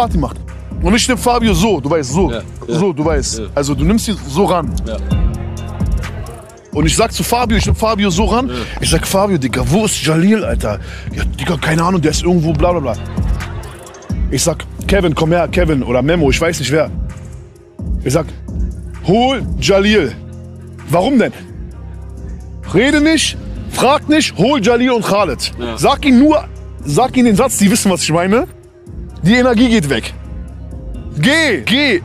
Party macht. Und ich nehme Fabio so, du weißt, so. Ja, ja. So, du weißt. Ja. Also du nimmst ihn so ran. Und ich sag zu Fabio, ich nehm Fabio so ran. Ich sag, Fabio, Digga, wo ist Jalil, Alter? Ja, Digga, keine Ahnung, der ist irgendwo, bla bla bla. Ich sag, Kevin, komm her, Kevin oder Memo, ich weiß nicht wer. Ich sag, hol Jalil. Warum denn? Rede nicht, frag nicht, hol Jalil und Khaled. Sag ihnen nur, sag ihnen den Satz, die wissen, was ich meine. Die Energie geht weg. Geh, geh.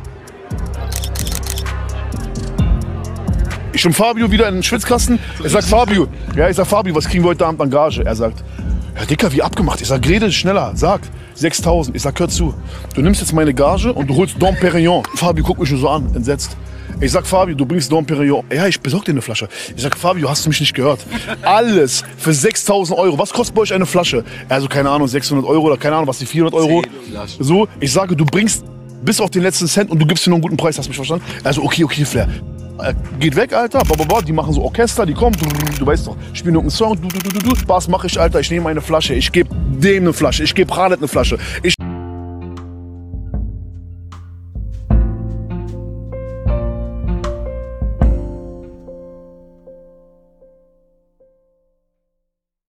Ich und Fabio wieder in den Schwitzkasten. Er sagt, Fabio, ja, ich sag, Fabio, was kriegen wir heute Abend an Gage? Er sagt, Herr Dicker, wie abgemacht. Ich sag, rede schneller, sag. 6000. Ich sag, hör zu. Du nimmst jetzt meine Gage und du holst Dom Perignon. Fabio guckt mich nur so an, entsetzt. Ich sag, Fabio, du bringst Dom Perignon. Ja, ich besorg dir eine Flasche. Ich sag, Fabio, hast du mich nicht gehört? Alles für 6000 Euro. Was kostet bei euch eine Flasche? Also, keine Ahnung, 600 Euro oder keine Ahnung, was die 400 Euro. So, ich sage, du bringst bis auf den letzten Cent und du gibst dir noch einen guten Preis, hast du mich verstanden? Also, okay, okay, Flair. Äh, Geht weg, Alter. Die machen so Orchester, die kommen, du, weißt doch, spielen irgendeinen Song, du, du, du, du, du. Spaß mache ich, Alter. Ich nehme eine Flasche, ich gebe dem eine Flasche, ich gebe Radet eine Flasche. Ich